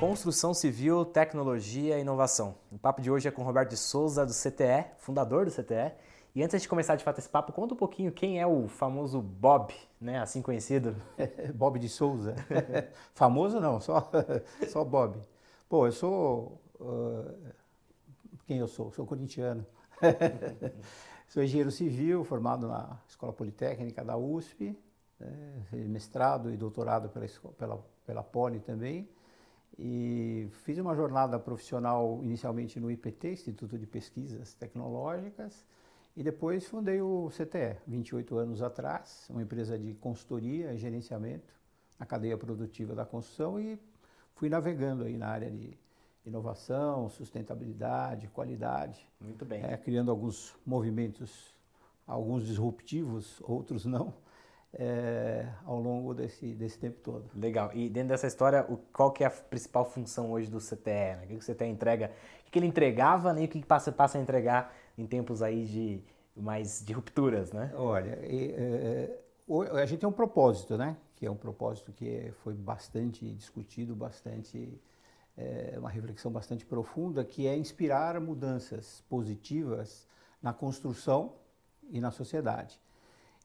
Construção Civil, Tecnologia e Inovação. O papo de hoje é com Roberto de Souza, do CTE, fundador do CTE. E antes de começar de fato esse papo, conta um pouquinho quem é o famoso Bob, né, assim conhecido. Bob de Souza. Famoso não, só, só Bob. Pô, eu sou. Uh, quem eu sou? Sou corintiano. sou engenheiro civil, formado na Escola Politécnica da USP, né, mestrado e doutorado pela, pela, pela Poli também. E fiz uma jornada profissional inicialmente no IPT, Instituto de Pesquisas Tecnológicas, e depois fundei o CTE, 28 anos atrás, uma empresa de consultoria e gerenciamento na cadeia produtiva da construção e fui navegando aí na área de inovação, sustentabilidade, qualidade. Muito bem. É, criando alguns movimentos, alguns disruptivos, outros não, é, ao longo desse, desse tempo todo. Legal. E dentro dessa história, o, qual que é a principal função hoje do CTE? Né? O que o CTE entrega? O que ele entregava né? e o que passa, passa a entregar em tempos aí de mais de rupturas, né? Olha, e, é, a gente tem um propósito, né? Que é um propósito que foi bastante discutido, bastante é, uma reflexão bastante profunda, que é inspirar mudanças positivas na construção e na sociedade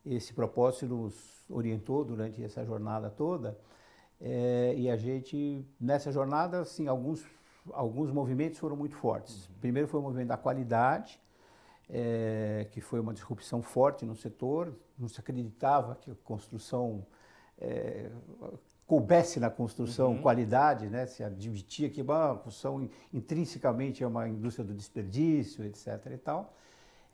esse propósito nos orientou durante essa jornada toda. É, e a gente, nessa jornada, assim, alguns, alguns movimentos foram muito fortes. Uhum. Primeiro foi o movimento da qualidade, é, que foi uma disrupção forte no setor. Não se acreditava que a construção é, coubesse na construção uhum. qualidade, né? se admitia que a construção intrinsecamente é uma indústria do desperdício, etc. e tal.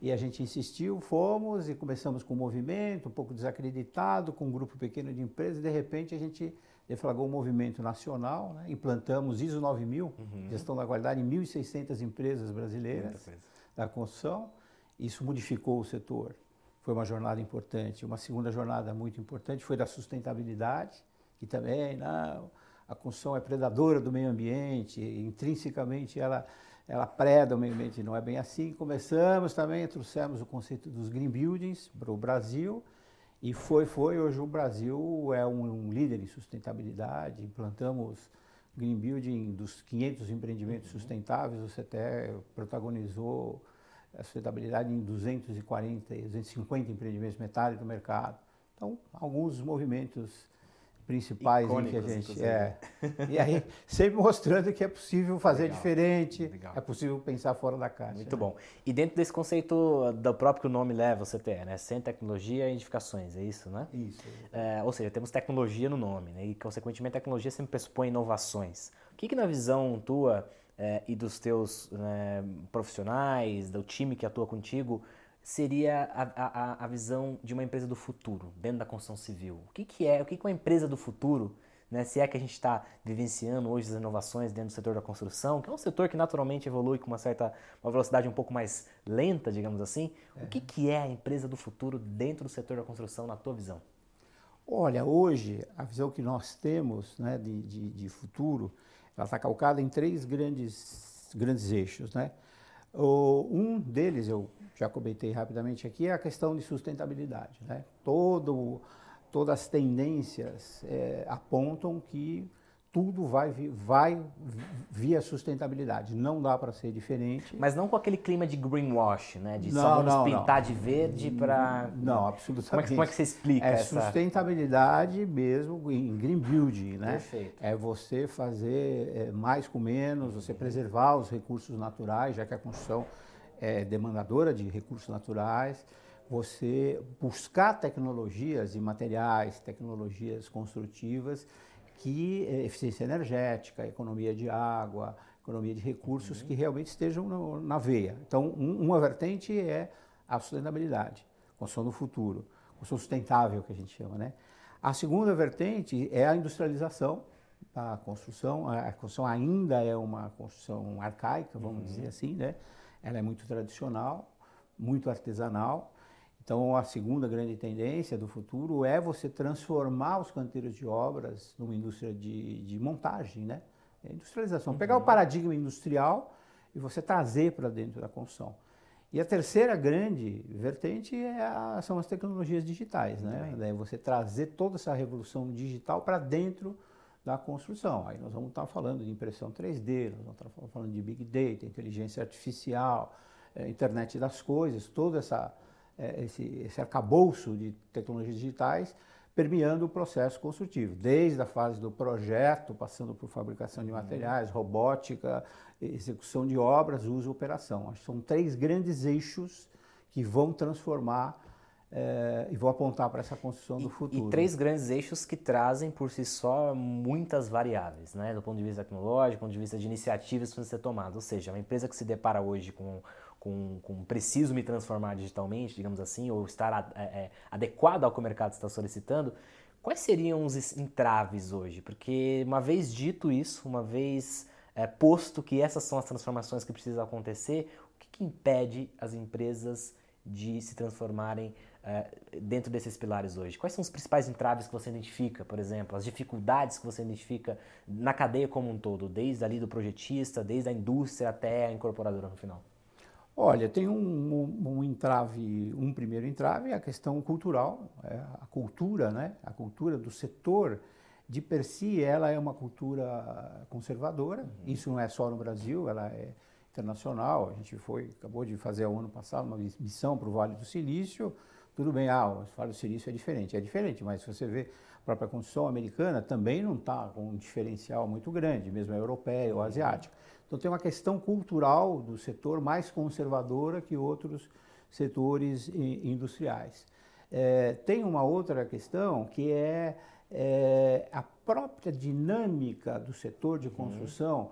E a gente insistiu, fomos e começamos com um movimento um pouco desacreditado, com um grupo pequeno de empresas, e de repente a gente deflagrou um movimento nacional, né? implantamos ISO 9000, uhum. gestão da qualidade, em 1.600 empresas brasileiras da construção. Isso modificou o setor. Foi uma jornada importante. Uma segunda jornada muito importante foi da sustentabilidade, que também não, a construção é predadora do meio ambiente, intrinsecamente ela ela preda o meio ambiente, não é bem assim. Começamos também, trouxemos o conceito dos green buildings para o Brasil e foi, foi. Hoje o Brasil é um, um líder em sustentabilidade, implantamos green building dos 500 empreendimentos uhum. sustentáveis, você até protagonizou a sustentabilidade em 240, 250 empreendimentos metade do mercado. Então, alguns movimentos principais em que a gente é. E aí, sempre mostrando que é possível fazer Legal. diferente, Legal. é possível pensar fora da caixa. Muito né? bom. E dentro desse conceito do próprio nome leva, você tem, né? Sem tecnologia e edificações, é isso, né? Isso. É, ou seja, temos tecnologia no nome, né? E, consequentemente, a tecnologia sempre pressupõe inovações. O que, que na visão tua é, e dos teus né, profissionais, do time que atua contigo, seria a, a, a, visão de uma empresa do futuro, dentro da construção civil. O que, que é, o que, que é uma empresa do futuro, né? se é que a gente está vivenciando hoje as inovações dentro do setor da construção, que é um setor que naturalmente evolui com uma certa uma velocidade um pouco mais lenta, digamos assim. É. O que, que é a empresa do futuro dentro do setor da construção, na tua visão? Olha, hoje a visão que nós temos né, de, de, de futuro, ela está calcada em três grandes, grandes eixos, né? um deles, eu já comentei rapidamente aqui, é a questão de sustentabilidade. Né? Todo, todas as tendências é, apontam que tudo vai, vai via sustentabilidade. Não dá para ser diferente. Mas não com aquele clima de greenwash, né? De não, só vamos não, pintar não. de verde para... Não, absolutamente. Como é, que, como é que você explica é essa... sustentabilidade mesmo em green building, né? Perfeito. É você fazer é, mais com menos, você preservar os recursos naturais, já que a construção é demandadora de recursos naturais você buscar tecnologias e materiais, tecnologias construtivas que é, eficiência energética, economia de água, economia de recursos uhum. que realmente estejam no, na veia. Então, um, uma vertente é a sustentabilidade, construção do futuro, construção sustentável que a gente chama, né? A segunda vertente é a industrialização da construção. A construção ainda é uma construção arcaica, vamos uhum. dizer assim, né? Ela é muito tradicional, muito artesanal então, a segunda grande tendência do futuro é você transformar os canteiros de obras numa indústria de, de montagem, né? É industrialização. Uhum. Pegar o uhum. paradigma industrial e você trazer para dentro da construção. E a terceira grande vertente é a, são as tecnologias digitais, né? Daí você trazer toda essa revolução digital para dentro da construção. Aí nós vamos estar falando de impressão 3D, nós vamos estar falando de Big Data, inteligência artificial, é, internet das coisas, todo essa, é, esse, esse arcabouço de tecnologias digitais permeando o processo construtivo, desde a fase do projeto, passando por fabricação de materiais, robótica, execução de obras, uso e operação. Acho que são três grandes eixos que vão transformar é, e vou apontar para essa construção e, do futuro. E três grandes eixos que trazem por si só muitas variáveis, né? do ponto de vista tecnológico, do ponto de vista de iniciativas que precisam ser tomadas. Ou seja, uma empresa que se depara hoje com, com, com preciso me transformar digitalmente, digamos assim, ou estar é, é, adequado ao que o mercado está solicitando, quais seriam os entraves hoje? Porque uma vez dito isso, uma vez é, posto que essas são as transformações que precisam acontecer, o que, que impede as empresas de se transformarem dentro desses pilares hoje? Quais são os principais entraves que você identifica, por exemplo, as dificuldades que você identifica na cadeia como um todo, desde ali do projetista, desde a indústria até a incorporadora no final? Olha, tem um, um, um entrave, um primeiro entrave é a questão cultural, é a cultura, né? A cultura do setor de per si, ela é uma cultura conservadora. Uhum. Isso não é só no Brasil, ela é internacional. A gente foi, acabou de fazer o ano passado uma missão para o Vale do Silício. Tudo bem, ah, o Vale do Silício é diferente. É diferente, mas se você vê a própria construção americana, também não está com um diferencial muito grande, mesmo a europeia ou asiática. Então tem uma questão cultural do setor mais conservadora que outros setores industriais. É, tem uma outra questão que é é, a própria dinâmica do setor de construção, uhum.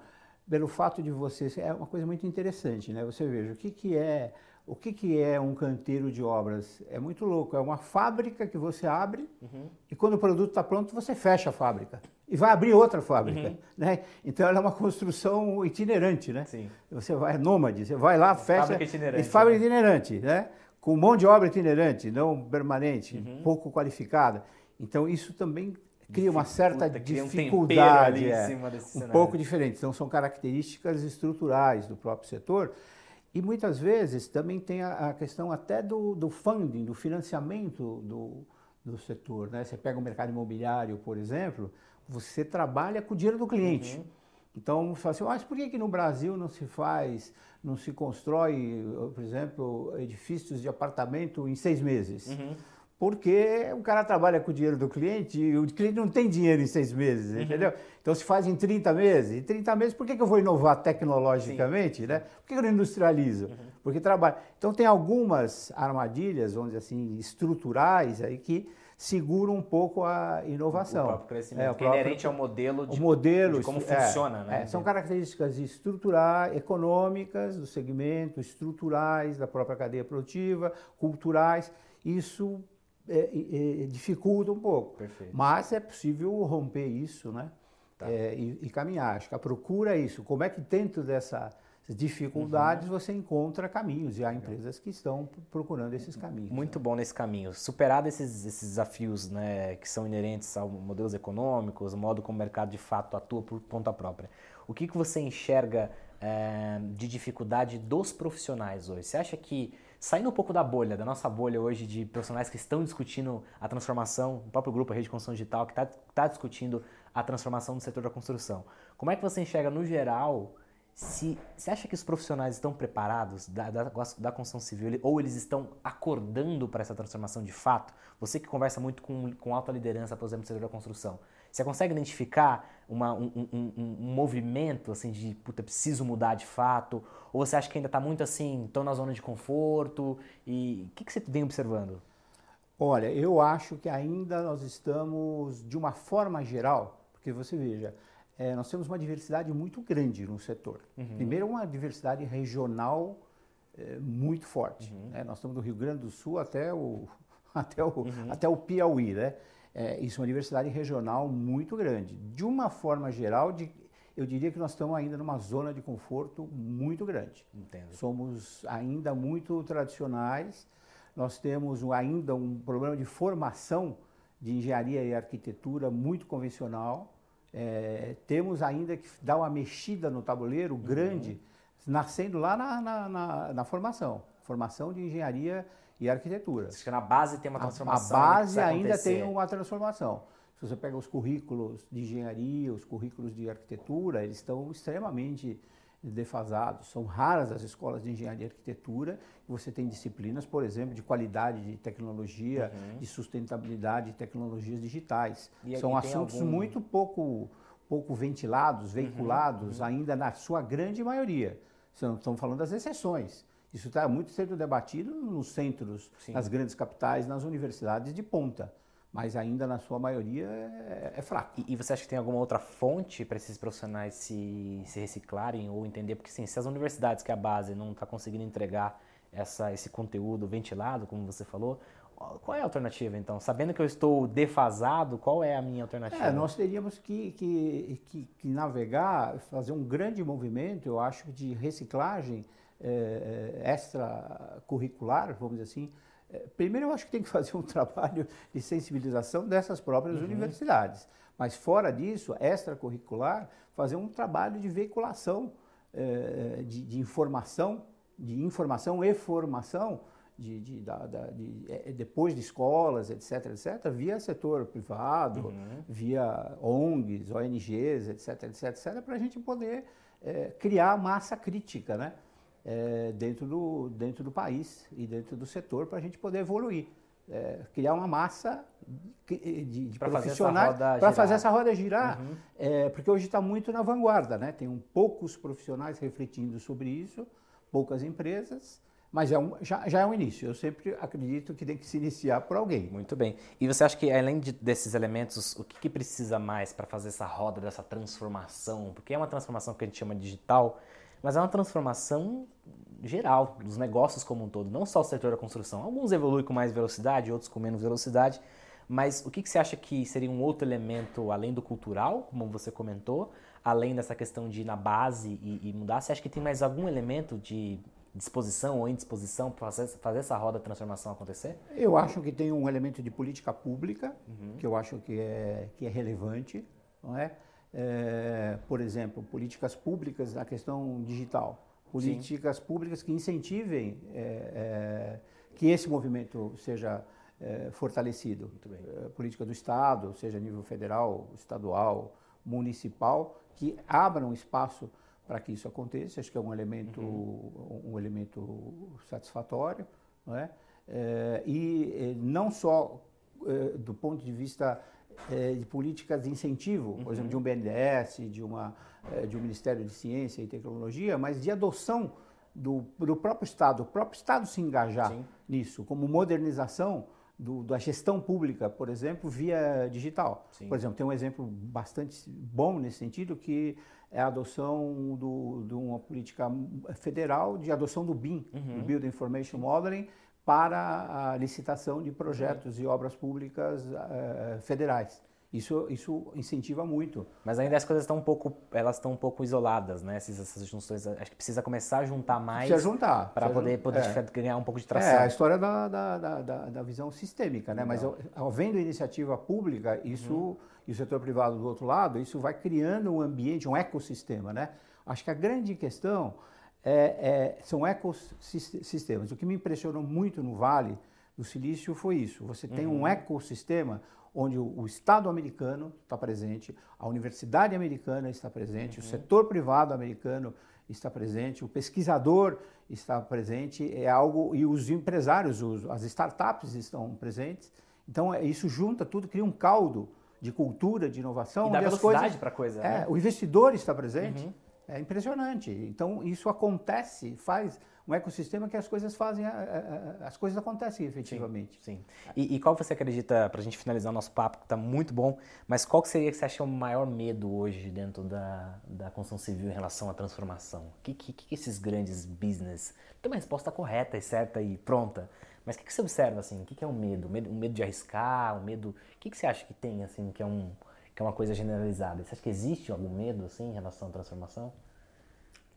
pelo fato de você é uma coisa muito interessante, né? Você veja o que, que é o que, que é um canteiro de obras? É muito louco. É uma fábrica que você abre uhum. e quando o produto está pronto você fecha a fábrica e vai abrir outra fábrica, uhum. né? Então ela é uma construção itinerante, né? Sim. Você vai nômade, você vai lá, fecha fábrica itinerante, fábrica né? itinerante, né? Com mão de obra itinerante, não permanente, uhum. pouco qualificada. Então isso também cria uma certa dificuldade, um, é, um pouco diferente. Então são características estruturais do próprio setor e muitas vezes também tem a, a questão até do, do, funding, do financiamento do, do setor. Né? Você pega o mercado imobiliário, por exemplo, você trabalha com o dinheiro do cliente. Uhum. Então, você fala assim, mas por que, que no Brasil não se faz, não se constrói, por exemplo, edifícios de apartamento em seis meses? Uhum porque o cara trabalha com o dinheiro do cliente e o cliente não tem dinheiro em seis meses, uhum. entendeu? Então se faz em 30 meses. Em 30 meses, por que, que eu vou inovar tecnologicamente? Né? Por que, que eu não industrializo? Uhum. Porque trabalho. Então tem algumas armadilhas, vamos dizer assim, estruturais aí que seguram um pouco a inovação. O próprio crescimento, é, o próprio, inerente ao modelo de, o modelo, de como é, funciona. Né? É, são características estruturais, econômicas do segmento, estruturais da própria cadeia produtiva, culturais. Isso é, é, dificulta um pouco. Perfeito. Mas é possível romper isso, né? Tá. É, e, e, caminhar. Acho que a procura é isso. Como é que dentro dessas dificuldades uhum. você encontra caminhos e há empresas que estão procurando esses caminhos. Muito né? bom nesse caminho. Superado esses, esses desafios né, que são inerentes aos modelos econômicos, o modo como o mercado de fato atua por conta própria. O que, que você enxerga é, de dificuldade dos profissionais hoje? Você acha que Saindo um pouco da bolha, da nossa bolha hoje de profissionais que estão discutindo a transformação, o próprio grupo, a Rede de Construção Digital, que está tá discutindo a transformação do setor da construção. Como é que você enxerga, no geral, se você acha que os profissionais estão preparados da, da, da construção civil ou eles estão acordando para essa transformação de fato? Você que conversa muito com, com alta liderança, por exemplo, do setor da construção, você consegue identificar uma, um, um, um, movimento assim de puta, preciso mudar de fato? Ou você acha que ainda está muito assim, estou na zona de conforto? E o que, que você vem observando? Olha, eu acho que ainda nós estamos, de uma forma geral, porque você veja, é, nós temos uma diversidade muito grande no setor. Uhum. Primeiro, uma diversidade regional é, muito forte. Uhum. Né? Nós estamos do Rio Grande do Sul até o, até o, uhum. até o Piauí, né? É, isso é uma diversidade regional muito grande. De uma forma geral, de, eu diria que nós estamos ainda numa zona de conforto muito grande. Entendo. Somos ainda muito tradicionais, nós temos ainda um problema de formação de engenharia e arquitetura muito convencional, é, temos ainda que dar uma mexida no tabuleiro uhum. grande, nascendo lá na, na, na, na formação, formação de engenharia e arquitetura. Acho que na base tem uma transformação. A, a base ainda tem uma transformação. Se você pega os currículos de engenharia, os currículos de arquitetura, eles estão extremamente defasados. São raras as escolas de engenharia e arquitetura. Você tem disciplinas, por exemplo, de qualidade de tecnologia, uhum. de sustentabilidade de tecnologias digitais. E, São assuntos algum... muito pouco, pouco ventilados, veiculados, uhum. ainda na sua grande maioria. Estamos falando das exceções. Isso está muito sendo debatido nos centros, Sim. nas grandes capitais, nas universidades de ponta mas ainda na sua maioria é, é fraco. E, e, você acha que tem alguma outra fonte para esses profissionais se, se reciclarem ou entender? Porque sim, se as universidades, que é a base, não está conseguindo entregar essa, esse conteúdo ventilado, como você falou, qual é a alternativa então? Sabendo que eu estou defasado, qual é a minha alternativa? É, nós teríamos que, que, que, que, navegar, fazer um grande movimento, eu acho, de reciclagem extracurricular, vamos dizer assim, é, primeiro, eu acho que tem que fazer um trabalho de sensibilização dessas próprias uhum. universidades. Mas, fora disso, extracurricular, fazer um trabalho de veiculação é, de, de, informação, de informação e formação, de, de, da, da, de é, depois de escolas, etc., etc., via setor privado, uhum. via ONGs, ONGs, etc., etc., etc., para a gente poder é, criar massa crítica, né? É, dentro, do, dentro do país e dentro do setor para a gente poder evoluir. É, criar uma massa de, de, de profissionais para fazer essa roda girar, uhum. é, porque hoje está muito na vanguarda, né? Tem um, poucos profissionais refletindo sobre isso, poucas empresas, mas é um, já, já, é um início. Eu sempre acredito que tem que se iniciar por alguém. Muito bem. E você acha que, além de, desses elementos, o que, que precisa mais para fazer essa roda dessa transformação? Porque é uma transformação que a gente chama digital, mas é uma transformação geral dos negócios como um todo, não só o setor da construção. Alguns evoluem com mais velocidade, outros com menos velocidade, mas o que, que você acha que seria um outro elemento além do cultural, como você comentou, além dessa questão de ir na base e, e mudar? Você acha que tem mais algum elemento de disposição ou indisposição para fazer, essa roda de transformação acontecer? Eu acho que tem um elemento de política pública, uhum. que eu acho que é, que é relevante, não é? É? Por exemplo, políticas públicas na questão digital políticas Sim. públicas que incentivem é, é, que esse movimento seja é, fortalecido. É, política do Estado, seja a nível federal, estadual, municipal, que abram espaço para que isso aconteça. Acho que é um elemento, uhum. um elemento satisfatório. Não é? é e não só é, do ponto de vista é, de políticas de incentivo, por uhum. exemplo, de um BNDES, de, uma, é, de um Ministério de Ciência e Tecnologia, mas de adoção do, do próprio Estado, o próprio Estado se engajar Sim. nisso, como modernização do, da gestão pública, por exemplo, via digital. Sim. Por exemplo, tem um exemplo bastante bom nesse sentido, que é a adoção do, de uma política federal de adoção do BIM, uhum. do Build Information Modeling, para a licitação de projetos e obras públicas uh, federais. Isso, isso incentiva muito. Mas ainda as coisas estão um pouco, elas estão um pouco isoladas, né? Essas, essas junções, acho que precisa começar a juntar mais. Precisa juntar. Para poder, poder é. ganhar um pouco de tração. É a história da, da, da, da visão sistêmica, né? Mas havendo iniciativa pública, isso uhum. e o setor privado do outro lado, isso vai criando um ambiente, um ecossistema, né? Acho que a grande questão é, é, são ecossistemas. O que me impressionou muito no Vale do Silício foi isso. Você tem uhum. um ecossistema onde o, o Estado americano está presente, a Universidade americana está presente, uhum. o setor privado americano está presente, o pesquisador está presente, é algo e os empresários, os, as startups estão presentes. Então é, isso junta tudo, cria um caldo de cultura, de inovação. E dá velocidade para coisa. É, né? O investidor está presente. Uhum. É impressionante. Então, isso acontece, faz um ecossistema que as coisas fazem, as coisas acontecem efetivamente. Sim. sim. E, e, qual você acredita, para a gente finalizar o nosso papo, que está muito bom, mas qual que seria que você acha o maior medo hoje dentro da, da construção civil em relação à transformação? O que, que, que esses grandes business... Tem uma resposta correta e certa e pronta, mas o que, que você observa, assim? O que, que é o medo? Um medo, de arriscar? Um medo... O que, que você acha que tem, assim, que é um que é uma coisa generalizada. Você acha que existe algum medo assim em relação à transformação?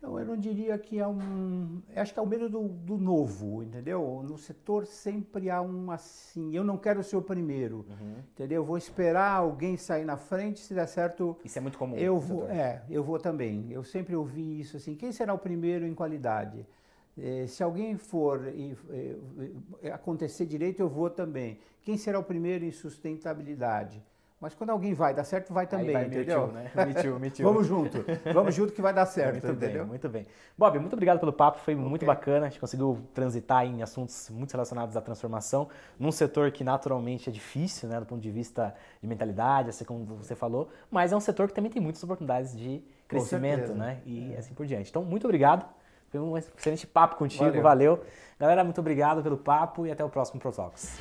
Não, eu não diria que é um. Acho que é o medo do, do, novo, entendeu? No setor sempre há um assim. Eu não quero ser o primeiro, uhum. entendeu? Eu vou esperar alguém sair na frente, se der certo. Isso é muito comum. Eu vou, é, eu vou também. Eu sempre ouvi isso assim. Quem será o primeiro em qualidade? Eh, se alguém for e, e, acontecer direito, eu vou também. Quem será o primeiro em sustentabilidade? Mas quando alguém vai dar certo, vai também, vai entendeu? Me too, né? Me too, me too. Vamos junto. Vamos junto que vai dar certo, muito entendeu? Bem, muito bem. Bob, muito obrigado pelo papo, foi okay. muito bacana. A gente conseguiu transitar em assuntos muito relacionados à transformação, num setor que naturalmente é difícil, né, do ponto de vista de mentalidade, assim como você falou, mas é um setor que também tem muitas oportunidades de crescimento, né? E é. assim por diante. Então, muito obrigado. Foi um excelente papo contigo, valeu. valeu. Galera, muito obrigado pelo papo e até o próximo ProTalks.